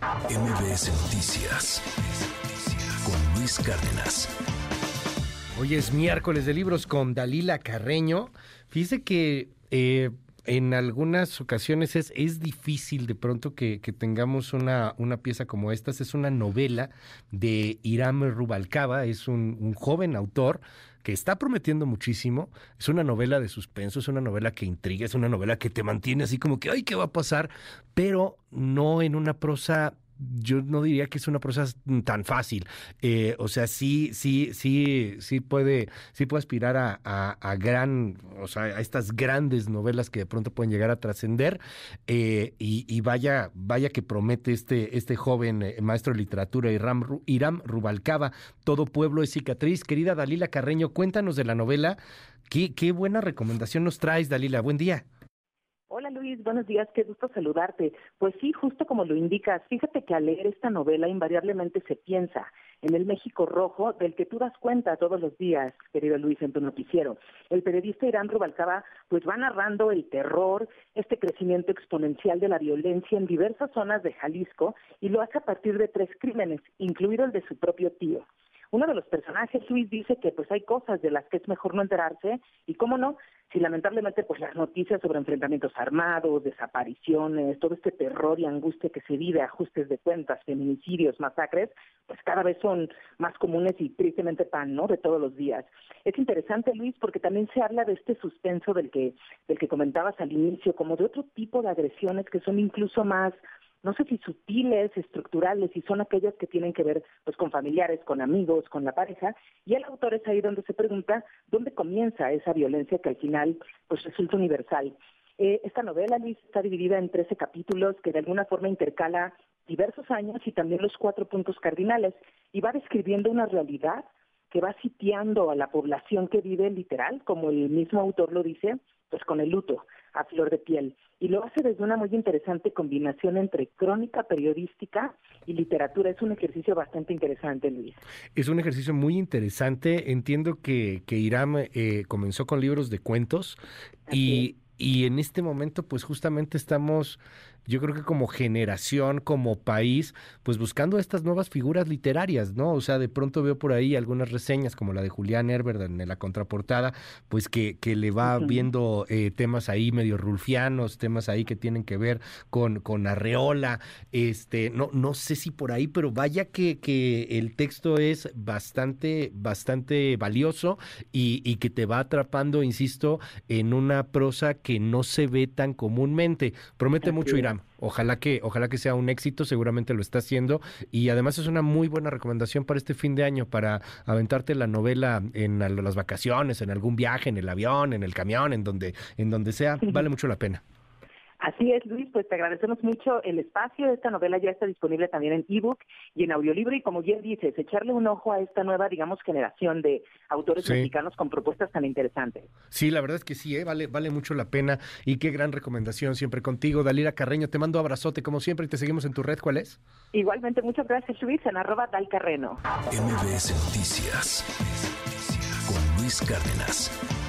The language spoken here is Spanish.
MBS Noticias con Luis Cárdenas. Hoy es miércoles de libros con Dalila Carreño. Fíjese que eh, en algunas ocasiones es, es difícil de pronto que, tengamos una, una, pieza como esta. Es una novela de Iram Rubalcaba, es un, un joven autor que está prometiendo muchísimo. Es una novela de suspenso, es una novela que intriga, es una novela que te mantiene así como que, ay, ¿qué va a pasar? Pero no en una prosa yo no diría que es una prosa tan fácil. Eh, o sea, sí, sí, sí, sí puede, sí puede aspirar a, gran, o sea, a estas grandes novelas que de pronto pueden llegar a trascender. Eh, y, vaya, vaya que promete este, este joven eh, maestro de literatura, Iram, Iram Rubalcaba, Todo pueblo es cicatriz. Querida Dalila Carreño, cuéntanos de la novela. Qué, qué buena recomendación nos traes, Dalila. Buen día. Hola Luis, buenos días, qué gusto saludarte. Pues sí, justo como lo indicas, fíjate que al leer esta novela invariablemente se piensa en el México rojo del que tú das cuenta todos los días, querido Luis, en tu noticiero. El periodista Irán Rubalcaba pues va narrando el terror, este crecimiento exponencial de la violencia en diversas zonas de Jalisco y lo hace a partir de tres crímenes, incluido el de su propio tío. Uno de los personajes, Luis, dice que pues hay cosas de las que es mejor no enterarse y cómo no, si lamentablemente pues las noticias sobre enfrentamientos armados, desapariciones, todo este terror y angustia que se vive, ajustes de cuentas, feminicidios, masacres, pues cada vez son más comunes y tristemente pan, ¿no? De todos los días. Es interesante, Luis, porque también se habla de este suspenso del que del que comentabas al inicio, como de otro tipo de agresiones que son incluso más no sé si sutiles, estructurales, y son aquellas que tienen que ver pues con familiares, con amigos, con la pareja, y el autor es ahí donde se pregunta dónde comienza esa violencia que al final pues resulta universal. Eh, esta novela, Luis, está dividida en 13 capítulos que de alguna forma intercala diversos años y también los cuatro puntos cardinales, y va describiendo una realidad que va sitiando a la población que vive literal, como el mismo autor lo dice, pues con el luto a flor de piel. Y lo hace desde una muy interesante combinación entre crónica periodística y literatura. Es un ejercicio bastante interesante, Luis. Es un ejercicio muy interesante. Entiendo que, que Iram eh, comenzó con libros de cuentos y, y en este momento pues justamente estamos yo creo que como generación, como país, pues buscando estas nuevas figuras literarias, ¿no? O sea, de pronto veo por ahí algunas reseñas como la de Julián Herbert en la contraportada, pues que, que le va viendo eh, temas ahí medio rulfianos, temas ahí que tienen que ver con, con Arreola, este, no, no sé si por ahí, pero vaya que, que el texto es bastante, bastante valioso y, y que te va atrapando, insisto, en una prosa que no se ve tan comúnmente. Promete mucho Ojalá que, ojalá que sea un éxito, seguramente lo está haciendo. Y además es una muy buena recomendación para este fin de año, para aventarte la novela en las vacaciones, en algún viaje, en el avión, en el camión, en donde, en donde sea, vale mucho la pena. Así es, Luis, pues te agradecemos mucho el espacio. Esta novela ya está disponible también en ebook y en audiolibro. Y como bien dices, echarle un ojo a esta nueva, digamos, generación de autores mexicanos con propuestas tan interesantes. Sí, la verdad es que sí, ¿eh? vale, vale mucho la pena. Y qué gran recomendación siempre contigo, Dalira Carreño. Te mando abrazote como siempre y te seguimos en tu red. ¿Cuál es? Igualmente, muchas gracias, Luis, en arroba dalcarreno. MBS Noticias con Luis Cárdenas.